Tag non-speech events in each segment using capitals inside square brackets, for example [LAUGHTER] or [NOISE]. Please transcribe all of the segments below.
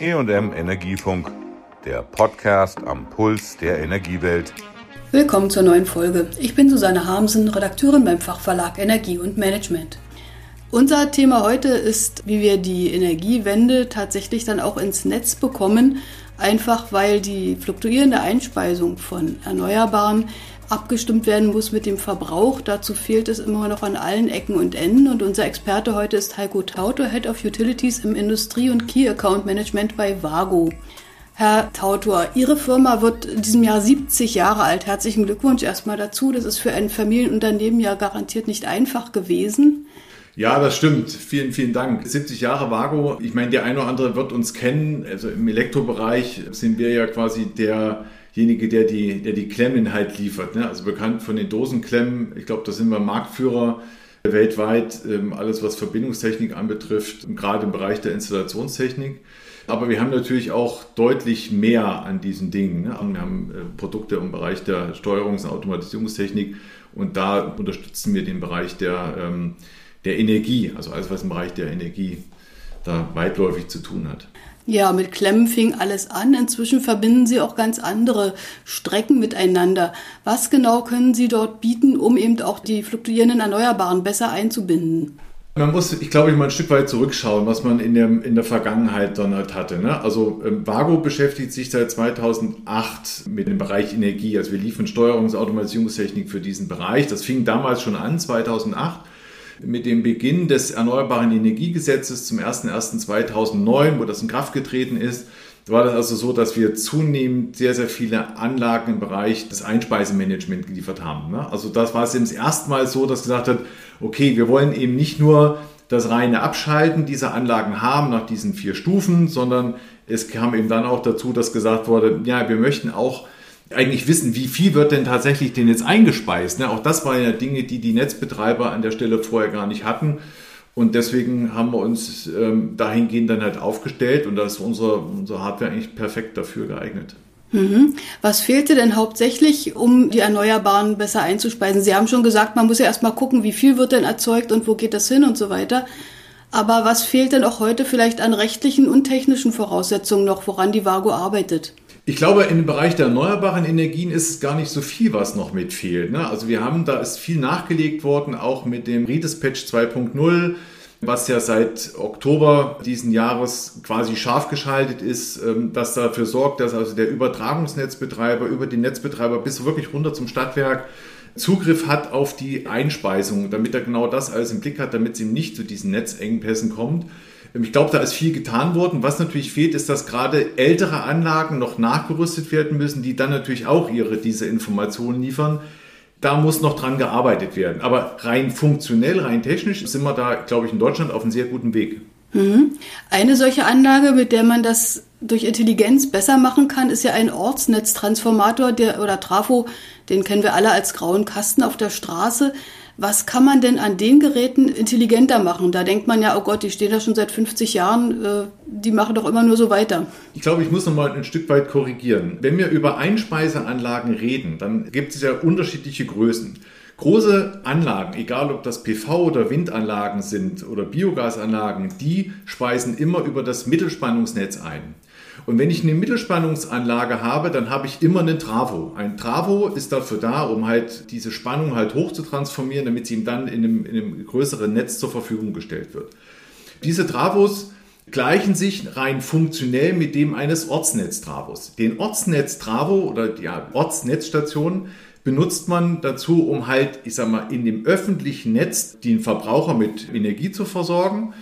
EM Energiefunk, der Podcast am Puls der Energiewelt. Willkommen zur neuen Folge. Ich bin Susanne Harmsen, Redakteurin beim Fachverlag Energie und Management. Unser Thema heute ist, wie wir die Energiewende tatsächlich dann auch ins Netz bekommen, einfach weil die fluktuierende Einspeisung von Erneuerbaren abgestimmt werden muss mit dem Verbrauch. Dazu fehlt es immer noch an allen Ecken und Enden. Und unser Experte heute ist Heiko Tauto, Head of Utilities im Industrie- und Key Account Management bei Vago. Herr Tautor, Ihre Firma wird in diesem Jahr 70 Jahre alt. Herzlichen Glückwunsch erstmal dazu. Das ist für ein Familienunternehmen ja garantiert nicht einfach gewesen. Ja, das stimmt. Vielen, vielen Dank. 70 Jahre Vago. Ich meine, der eine oder andere wird uns kennen. Also im Elektrobereich sind wir ja quasi der derjenige, der die, der die Klemmen halt liefert. Ne? Also bekannt von den Dosenklemmen. Ich glaube, da sind wir Marktführer weltweit, ähm, alles was Verbindungstechnik anbetrifft, gerade im Bereich der Installationstechnik. Aber wir haben natürlich auch deutlich mehr an diesen Dingen. Ne? Wir haben äh, Produkte im Bereich der Steuerungs- und Automatisierungstechnik und da unterstützen wir den Bereich der, ähm, der Energie, also alles, was im Bereich der Energie da weitläufig zu tun hat. Ja, mit Klemmen fing alles an. Inzwischen verbinden Sie auch ganz andere Strecken miteinander. Was genau können Sie dort bieten, um eben auch die fluktuierenden Erneuerbaren besser einzubinden? Man muss, ich glaube, ich mal ein Stück weit zurückschauen, was man in der, in der Vergangenheit dann halt hatte. Ne? Also ähm, Vago beschäftigt sich seit 2008 mit dem Bereich Energie. Also wir liefern Steuerungs- und Automatisierungstechnik für diesen Bereich. Das fing damals schon an, 2008 mit dem Beginn des Erneuerbaren Energiegesetzes zum 01.01.2009, wo das in Kraft getreten ist, war das also so, dass wir zunehmend sehr, sehr viele Anlagen im Bereich des Einspeisemanagements geliefert haben. Ne? Also das war es eben das erste Mal so, dass gesagt hat, okay, wir wollen eben nicht nur das reine Abschalten dieser Anlagen haben nach diesen vier Stufen, sondern es kam eben dann auch dazu, dass gesagt wurde, ja, wir möchten auch eigentlich wissen, wie viel wird denn tatsächlich denn jetzt eingespeist. Ne? Auch das waren ja Dinge, die die Netzbetreiber an der Stelle vorher gar nicht hatten. Und deswegen haben wir uns ähm, dahingehend dann halt aufgestellt und da ist unsere, unsere Hardware eigentlich perfekt dafür geeignet. Mhm. Was fehlte denn hauptsächlich, um die Erneuerbaren besser einzuspeisen? Sie haben schon gesagt, man muss ja erstmal gucken, wie viel wird denn erzeugt und wo geht das hin und so weiter. Aber was fehlt denn auch heute vielleicht an rechtlichen und technischen Voraussetzungen noch, woran die Vago arbeitet? Ich glaube, im Bereich der erneuerbaren Energien ist es gar nicht so viel, was noch mit fehlt. Ne? Also wir haben, da ist viel nachgelegt worden, auch mit dem Redispatch 2.0, was ja seit Oktober diesen Jahres quasi scharf geschaltet ist, ähm, das dafür sorgt, dass also der Übertragungsnetzbetreiber über den Netzbetreiber bis wirklich runter zum Stadtwerk Zugriff hat auf die Einspeisung, damit er genau das alles im Blick hat, damit es ihm nicht zu diesen Netzengpässen kommt. Ähm, ich glaube, da ist viel getan worden. Was natürlich fehlt, ist, dass gerade ältere Anlagen noch nachgerüstet werden müssen, die dann natürlich auch ihre diese Informationen liefern. Da muss noch dran gearbeitet werden. Aber rein funktionell, rein technisch sind wir da, glaube ich, in Deutschland auf einem sehr guten Weg. Mhm. Eine solche Anlage, mit der man das durch Intelligenz besser machen kann, ist ja ein Ortsnetztransformator der, oder Trafo, den kennen wir alle als grauen Kasten auf der Straße. Was kann man denn an den Geräten intelligenter machen? Da denkt man ja, oh Gott, die stehen da schon seit 50 Jahren, äh, die machen doch immer nur so weiter. Ich glaube, ich muss noch mal ein Stück weit korrigieren. Wenn wir über Einspeiseanlagen reden, dann gibt es ja unterschiedliche Größen. Große Anlagen, egal ob das PV- oder Windanlagen sind oder Biogasanlagen, die speisen immer über das Mittelspannungsnetz ein. Und wenn ich eine Mittelspannungsanlage habe, dann habe ich immer einen Travo. Ein Travo ist dafür da, um halt diese Spannung halt hoch zu transformieren, damit sie ihm dann in einem, in einem größeren Netz zur Verfügung gestellt wird. Diese Travos gleichen sich rein funktionell mit dem eines Ortsnetztravos. Den Ortsnetztravo oder die ja, Ortsnetzstation benutzt man dazu, um halt, ich sag mal, in dem öffentlichen Netz den Verbraucher mit Energie zu versorgen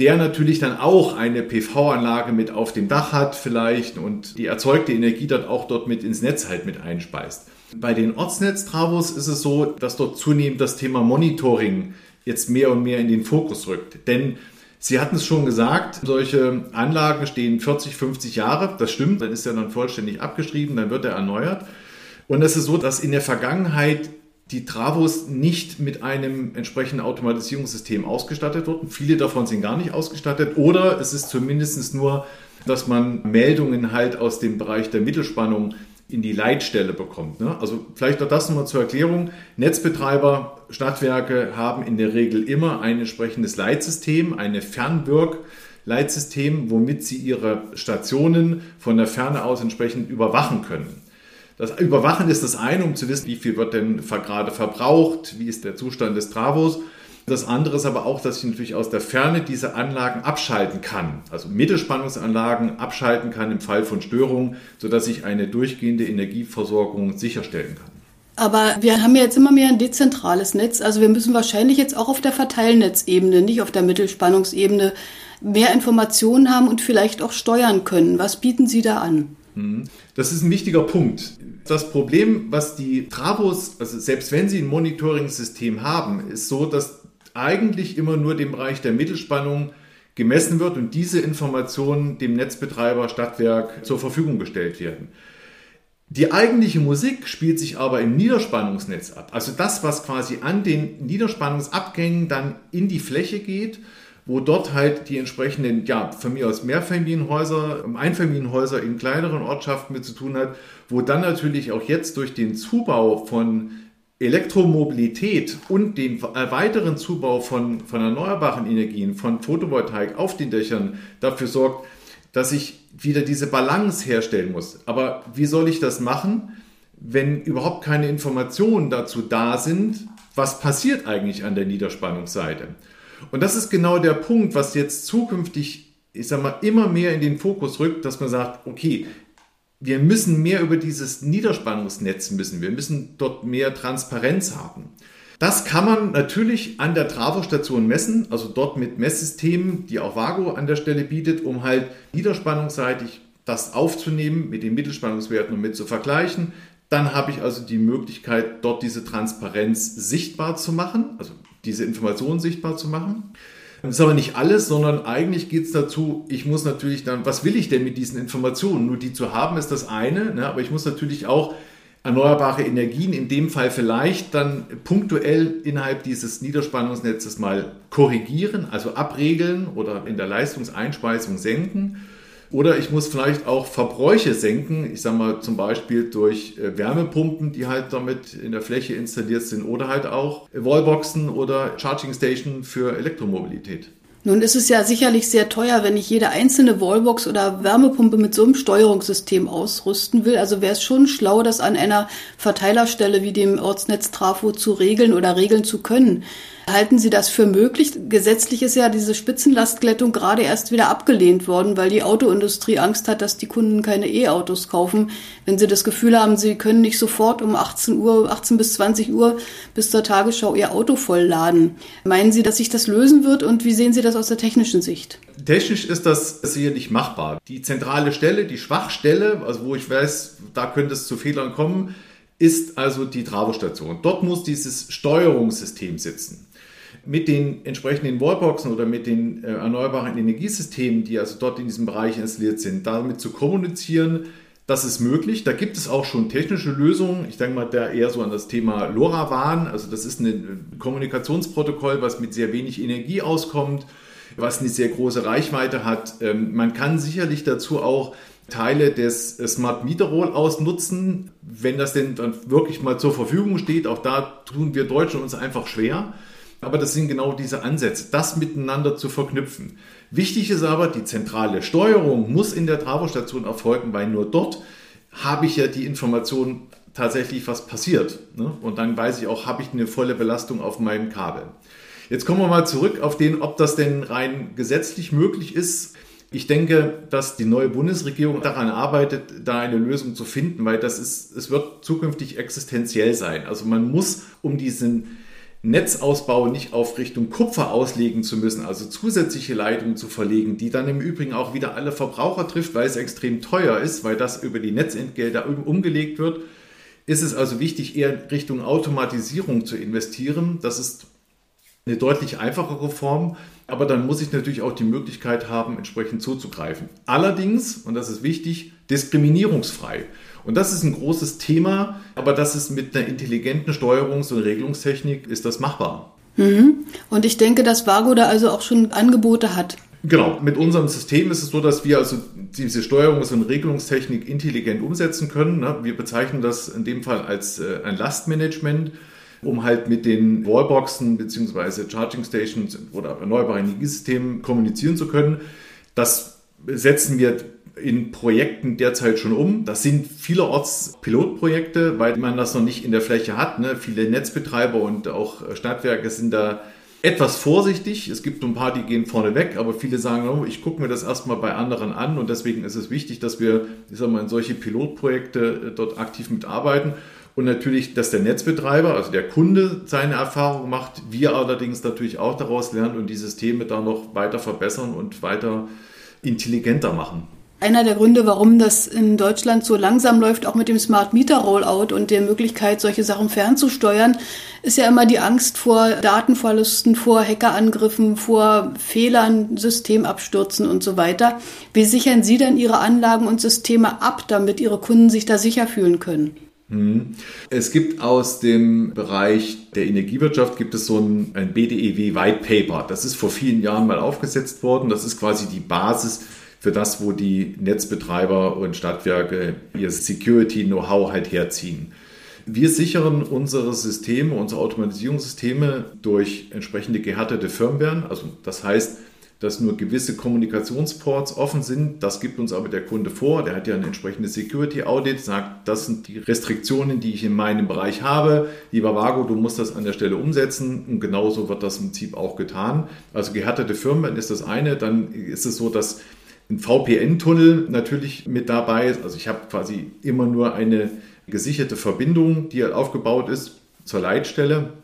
der natürlich dann auch eine PV-Anlage mit auf dem Dach hat vielleicht und die erzeugte Energie dann auch dort mit ins Netz halt mit einspeist. Bei den Ortsnetztravos ist es so, dass dort zunehmend das Thema Monitoring jetzt mehr und mehr in den Fokus rückt. Denn Sie hatten es schon gesagt, solche Anlagen stehen 40, 50 Jahre. Das stimmt, dann ist er dann vollständig abgeschrieben, dann wird er erneuert. Und es ist so, dass in der Vergangenheit die Travos nicht mit einem entsprechenden Automatisierungssystem ausgestattet wurden. Viele davon sind gar nicht ausgestattet oder es ist zumindest nur, dass man Meldungen halt aus dem Bereich der Mittelspannung in die Leitstelle bekommt. Ne? Also vielleicht noch das nochmal zur Erklärung. Netzbetreiber, Stadtwerke haben in der Regel immer ein entsprechendes Leitsystem, eine Fernwirk- Leitsystem, womit sie ihre Stationen von der Ferne aus entsprechend überwachen können. Das Überwachen ist das eine, um zu wissen, wie viel wird denn gerade verbraucht, wie ist der Zustand des Travos. Das andere ist aber auch, dass ich natürlich aus der Ferne diese Anlagen abschalten kann, also Mittelspannungsanlagen abschalten kann im Fall von Störungen, sodass ich eine durchgehende Energieversorgung sicherstellen kann. Aber wir haben ja jetzt immer mehr ein dezentrales Netz. Also wir müssen wahrscheinlich jetzt auch auf der Verteilnetzebene, nicht auf der Mittelspannungsebene, mehr Informationen haben und vielleicht auch steuern können. Was bieten Sie da an? Mhm. Das ist ein wichtiger Punkt. Das Problem, was die Travos, also selbst wenn sie ein Monitoring-System haben, ist so, dass eigentlich immer nur dem Bereich der Mittelspannung gemessen wird und diese Informationen dem Netzbetreiber Stadtwerk zur Verfügung gestellt werden. Die eigentliche Musik spielt sich aber im Niederspannungsnetz ab. Also das, was quasi an den Niederspannungsabgängen dann in die Fläche geht wo dort halt die entsprechenden, ja, von mir aus Mehrfamilienhäuser, Einfamilienhäuser in kleineren Ortschaften mit zu tun hat, wo dann natürlich auch jetzt durch den Zubau von Elektromobilität und den weiteren Zubau von, von erneuerbaren Energien, von Photovoltaik auf den Dächern dafür sorgt, dass ich wieder diese Balance herstellen muss. Aber wie soll ich das machen, wenn überhaupt keine Informationen dazu da sind, was passiert eigentlich an der Niederspannungsseite? Und das ist genau der Punkt, was jetzt zukünftig, ich sag mal, immer mehr in den Fokus rückt, dass man sagt, okay, wir müssen mehr über dieses Niederspannungsnetz müssen. Wir müssen dort mehr Transparenz haben. Das kann man natürlich an der Trafostation messen, also dort mit Messsystemen, die auch Vago an der Stelle bietet, um halt niederspannungsseitig das aufzunehmen, mit den Mittelspannungswerten und mit zu vergleichen. Dann habe ich also die Möglichkeit, dort diese Transparenz sichtbar zu machen, also diese Informationen sichtbar zu machen. Das ist aber nicht alles, sondern eigentlich geht es dazu, ich muss natürlich dann, was will ich denn mit diesen Informationen? Nur die zu haben ist das eine, ne? aber ich muss natürlich auch erneuerbare Energien in dem Fall vielleicht dann punktuell innerhalb dieses Niederspannungsnetzes mal korrigieren, also abregeln oder in der Leistungseinspeisung senken. Oder ich muss vielleicht auch Verbräuche senken, ich sage mal zum Beispiel durch äh, Wärmepumpen, die halt damit in der Fläche installiert sind, oder halt auch Wallboxen oder Charging Station für Elektromobilität. Nun ist es ja sicherlich sehr teuer, wenn ich jede einzelne Wallbox oder Wärmepumpe mit so einem Steuerungssystem ausrüsten will. Also wäre es schon schlau, das an einer Verteilerstelle wie dem Ortsnetz Trafo zu regeln oder regeln zu können. Halten Sie das für möglich? Gesetzlich ist ja diese Spitzenlastglättung gerade erst wieder abgelehnt worden, weil die Autoindustrie Angst hat, dass die Kunden keine E-Autos kaufen, wenn sie das Gefühl haben, sie können nicht sofort um 18 Uhr, 18 bis 20 Uhr bis zur Tagesschau ihr Auto vollladen. Meinen Sie, dass sich das lösen wird und wie sehen Sie das aus der technischen Sicht? Technisch ist das sicherlich machbar. Die zentrale Stelle, die Schwachstelle, also wo ich weiß, da könnte es zu Fehlern kommen, ist also die Travo-Station. Dort muss dieses Steuerungssystem sitzen mit den entsprechenden Wallboxen oder mit den äh, erneuerbaren Energiesystemen, die also dort in diesem Bereich installiert sind, damit zu kommunizieren, das ist möglich. Da gibt es auch schon technische Lösungen. Ich denke mal da eher so an das Thema LoRaWAN. Also das ist ein Kommunikationsprotokoll, was mit sehr wenig Energie auskommt, was eine sehr große Reichweite hat. Ähm, man kann sicherlich dazu auch Teile des Smart Meter Rollouts nutzen, wenn das denn dann wirklich mal zur Verfügung steht. Auch da tun wir Deutschen uns einfach schwer. Aber das sind genau diese Ansätze, das miteinander zu verknüpfen. Wichtig ist aber, die zentrale Steuerung muss in der Travo-Station erfolgen, weil nur dort habe ich ja die Information tatsächlich, was passiert. Ne? Und dann weiß ich auch, habe ich eine volle Belastung auf meinem Kabel. Jetzt kommen wir mal zurück auf den, ob das denn rein gesetzlich möglich ist. Ich denke, dass die neue Bundesregierung daran arbeitet, da eine Lösung zu finden, weil das ist, es wird zukünftig existenziell sein. Also man muss um diesen Netzausbau nicht auf Richtung Kupfer auslegen zu müssen, also zusätzliche Leitungen zu verlegen, die dann im Übrigen auch wieder alle Verbraucher trifft, weil es extrem teuer ist, weil das über die Netzentgelte umgelegt wird, ist es also wichtig, eher Richtung Automatisierung zu investieren. Das ist eine deutlich einfachere Form, aber dann muss ich natürlich auch die Möglichkeit haben, entsprechend zuzugreifen. Allerdings, und das ist wichtig, diskriminierungsfrei. Und das ist ein großes Thema, aber das ist mit einer intelligenten Steuerungs- und Regelungstechnik ist das machbar. Mhm. Und ich denke, dass Vago da also auch schon Angebote hat. Genau, mit unserem System ist es so, dass wir also diese Steuerungs- und Regelungstechnik intelligent umsetzen können. Ne? Wir bezeichnen das in dem Fall als äh, ein Lastmanagement, um halt mit den Wallboxen bzw. Charging Stations oder erneuerbaren Energiesystemen kommunizieren zu können. Das setzen wir in Projekten derzeit schon um. Das sind vielerorts Pilotprojekte, weil man das noch nicht in der Fläche hat. Ne? Viele Netzbetreiber und auch Stadtwerke sind da etwas vorsichtig. Es gibt ein paar, die gehen vorne weg, aber viele sagen, oh, ich gucke mir das erstmal bei anderen an und deswegen ist es wichtig, dass wir ich sag mal, in solche Pilotprojekte äh, dort aktiv mitarbeiten. Und natürlich, dass der Netzbetreiber, also der Kunde, seine Erfahrung macht, wir allerdings natürlich auch daraus lernen und die Systeme da noch weiter verbessern und weiter intelligenter machen. Einer der Gründe, warum das in Deutschland so langsam läuft, auch mit dem Smart Meter Rollout und der Möglichkeit, solche Sachen fernzusteuern, ist ja immer die Angst vor Datenverlusten, vor Hackerangriffen, vor Fehlern, Systemabstürzen und so weiter. Wie sichern Sie denn Ihre Anlagen und Systeme ab, damit Ihre Kunden sich da sicher fühlen können? Hm. Es gibt aus dem Bereich der Energiewirtschaft gibt es so ein, ein BDEW White Paper. Das ist vor vielen Jahren mal aufgesetzt worden. Das ist quasi die Basis für das, wo die Netzbetreiber und Stadtwerke ihr Security-Know-how halt herziehen. Wir sichern unsere Systeme, unsere Automatisierungssysteme durch entsprechende gehärtete Firmware. Also das heißt, dass nur gewisse Kommunikationsports offen sind. Das gibt uns aber der Kunde vor. Der hat ja ein entsprechendes Security Audit, sagt, das sind die Restriktionen, die ich in meinem Bereich habe. Lieber Vago, du musst das an der Stelle umsetzen. Und genauso wird das im Prinzip auch getan. Also gehärtete Firmware ist das eine. Dann ist es so, dass ein VPN-Tunnel natürlich mit dabei ist. Also ich habe quasi immer nur eine gesicherte Verbindung, die halt aufgebaut ist zur Leitstelle.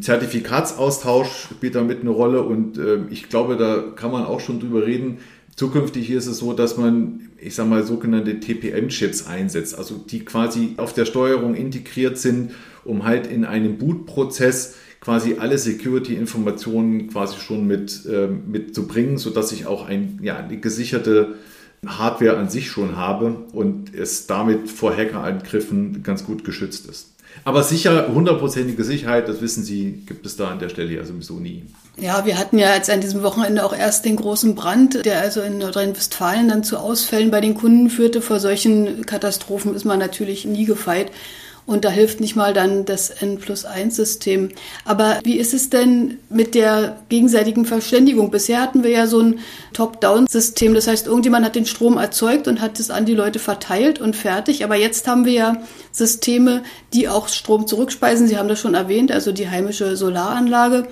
Zertifikatsaustausch spielt damit eine Rolle und äh, ich glaube, da kann man auch schon drüber reden. Zukünftig ist es so, dass man, ich sage mal, sogenannte TPM-Chips einsetzt, also die quasi auf der Steuerung integriert sind, um halt in einem Boot-Prozess quasi alle Security-Informationen quasi schon mit, äh, mit sodass ich auch ein, ja, eine gesicherte Hardware an sich schon habe und es damit vor Hackerangriffen ganz gut geschützt ist. Aber sicher, hundertprozentige Sicherheit, das wissen Sie, gibt es da an der Stelle ja sowieso nie. Ja, wir hatten ja jetzt an diesem Wochenende auch erst den großen Brand, der also in Nordrhein-Westfalen dann zu Ausfällen bei den Kunden führte. Vor solchen Katastrophen ist man natürlich nie gefeit. Und da hilft nicht mal dann das N plus 1 System. Aber wie ist es denn mit der gegenseitigen Verständigung? Bisher hatten wir ja so ein Top-Down-System. Das heißt, irgendjemand hat den Strom erzeugt und hat es an die Leute verteilt und fertig. Aber jetzt haben wir ja Systeme, die auch Strom zurückspeisen. Sie haben das schon erwähnt, also die heimische Solaranlage.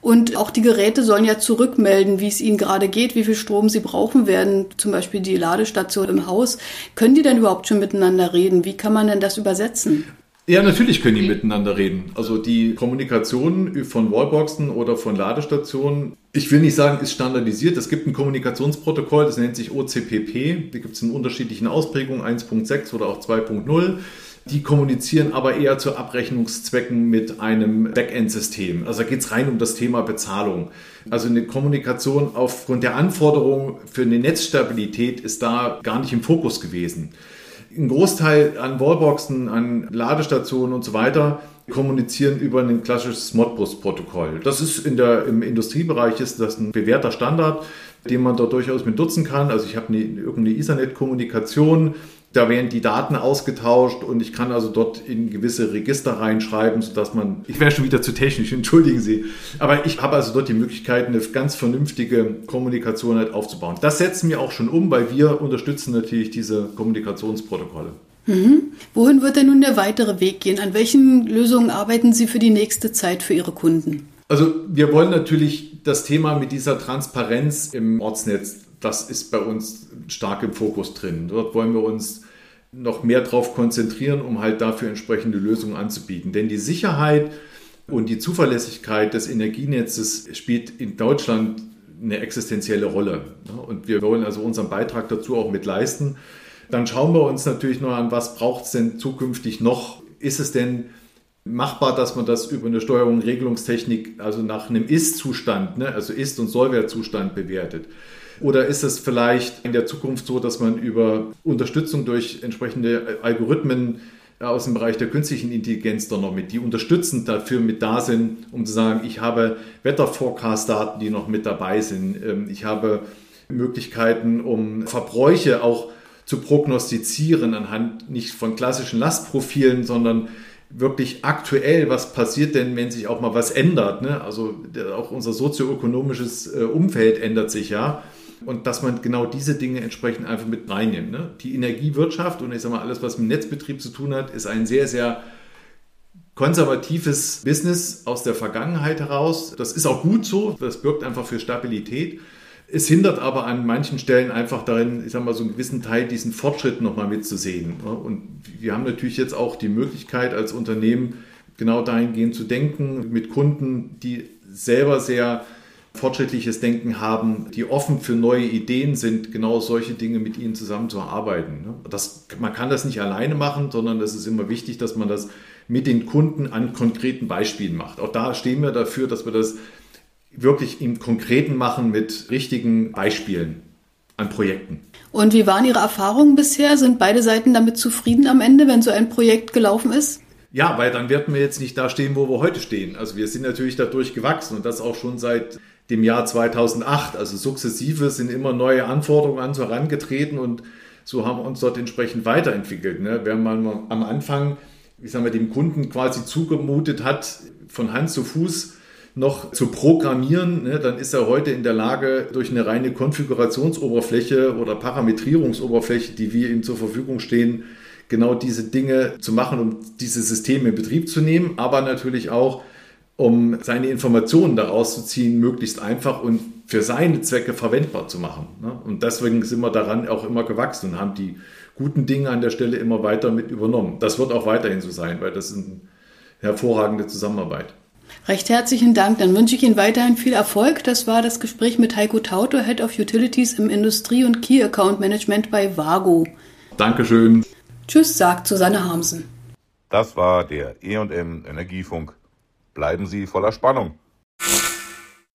Und auch die Geräte sollen ja zurückmelden, wie es ihnen gerade geht, wie viel Strom sie brauchen werden, zum Beispiel die Ladestation im Haus. Können die denn überhaupt schon miteinander reden? Wie kann man denn das übersetzen? Ja, natürlich können die miteinander reden. Also die Kommunikation von Wallboxen oder von Ladestationen, ich will nicht sagen, ist standardisiert. Es gibt ein Kommunikationsprotokoll, das nennt sich OCPP. Da gibt es in unterschiedlichen Ausprägungen, 1.6 oder auch 2.0. Die kommunizieren aber eher zu Abrechnungszwecken mit einem Backend-System. Also da geht es rein um das Thema Bezahlung. Also eine Kommunikation aufgrund der Anforderungen für eine Netzstabilität ist da gar nicht im Fokus gewesen. Ein Großteil an Wallboxen, an Ladestationen und so weiter kommunizieren über ein klassisches Modbus-Protokoll. Das ist in der, im Industriebereich ist das ein bewährter Standard, den man dort durchaus mit nutzen kann. Also ich habe eine, irgendeine Ethernet-Kommunikation da werden die Daten ausgetauscht und ich kann also dort in gewisse Register reinschreiben, sodass man, ich wäre schon wieder zu technisch, [LAUGHS] entschuldigen Sie, aber ich habe also dort die Möglichkeit, eine ganz vernünftige Kommunikation halt aufzubauen. Das setzen wir auch schon um, weil wir unterstützen natürlich diese Kommunikationsprotokolle. Mhm. Wohin wird denn nun der weitere Weg gehen? An welchen Lösungen arbeiten Sie für die nächste Zeit für Ihre Kunden? Also wir wollen natürlich das Thema mit dieser Transparenz im Ortsnetz das ist bei uns stark im Fokus drin. Dort wollen wir uns noch mehr darauf konzentrieren, um halt dafür entsprechende Lösungen anzubieten. Denn die Sicherheit und die Zuverlässigkeit des Energienetzes spielt in Deutschland eine existenzielle Rolle. Und wir wollen also unseren Beitrag dazu auch mit leisten. Dann schauen wir uns natürlich noch an, was braucht es denn zukünftig noch? Ist es denn machbar, dass man das über eine Steuerung, Regelungstechnik, also nach einem Ist-Zustand, ne, also Ist- und Sollwertzustand bewertet? Oder ist es vielleicht in der Zukunft so, dass man über Unterstützung durch entsprechende Algorithmen aus dem Bereich der künstlichen Intelligenz dann noch mit, die unterstützend dafür mit da sind, um zu sagen, ich habe Wetterforecast-Daten, die noch mit dabei sind. Ähm, ich habe Möglichkeiten, um Verbräuche auch zu prognostizieren anhand nicht von klassischen Lastprofilen, sondern wirklich aktuell, was passiert denn, wenn sich auch mal was ändert. Ne? Also auch unser sozioökonomisches äh, Umfeld ändert sich ja. Und dass man genau diese Dinge entsprechend einfach mit reinnimmt. Ne? Die Energiewirtschaft und ich sage mal alles, was mit Netzbetrieb zu tun hat, ist ein sehr, sehr konservatives Business aus der Vergangenheit heraus. Das ist auch gut so, das birgt einfach für Stabilität. Es hindert aber an manchen Stellen einfach darin, ich sage mal, so einen gewissen Teil diesen Fortschritt nochmal mitzusehen. Ne? Und wir haben natürlich jetzt auch die Möglichkeit als Unternehmen, genau dahingehend zu denken, mit Kunden, die selber sehr fortschrittliches Denken haben, die offen für neue Ideen sind, genau solche Dinge mit ihnen zusammenzuarbeiten. Ne? Das, man kann das nicht alleine machen, sondern es ist immer wichtig, dass man das mit den Kunden an konkreten Beispielen macht. Auch da stehen wir dafür, dass wir das wirklich im Konkreten machen mit richtigen Beispielen an Projekten. Und wie waren Ihre Erfahrungen bisher? Sind beide Seiten damit zufrieden am Ende, wenn so ein Projekt gelaufen ist? Ja, weil dann werden wir jetzt nicht da stehen, wo wir heute stehen. Also wir sind natürlich dadurch gewachsen und das auch schon seit dem Jahr 2008. Also sukzessive sind immer neue Anforderungen an uns herangetreten und so haben wir uns dort entsprechend weiterentwickelt. Ne? Während man am Anfang, wie sagen wir, dem Kunden quasi zugemutet hat, von Hand zu Fuß noch zu programmieren, ne, dann ist er heute in der Lage, durch eine reine Konfigurationsoberfläche oder Parametrierungsoberfläche, die wir ihm zur Verfügung stehen, genau diese Dinge zu machen, um diese Systeme in Betrieb zu nehmen, aber natürlich auch, um seine Informationen daraus zu ziehen, möglichst einfach und für seine Zwecke verwendbar zu machen. Ne? Und deswegen sind wir daran auch immer gewachsen und haben die guten Dinge an der Stelle immer weiter mit übernommen. Das wird auch weiterhin so sein, weil das ist eine hervorragende Zusammenarbeit. Recht herzlichen Dank. Dann wünsche ich Ihnen weiterhin viel Erfolg. Das war das Gespräch mit Heiko Tauto, Head of Utilities im Industrie- und Key Account Management bei Vago. Dankeschön. Tschüss, sagt Susanne Harmsen. Das war der E&M Energiefunk. Bleiben Sie voller Spannung.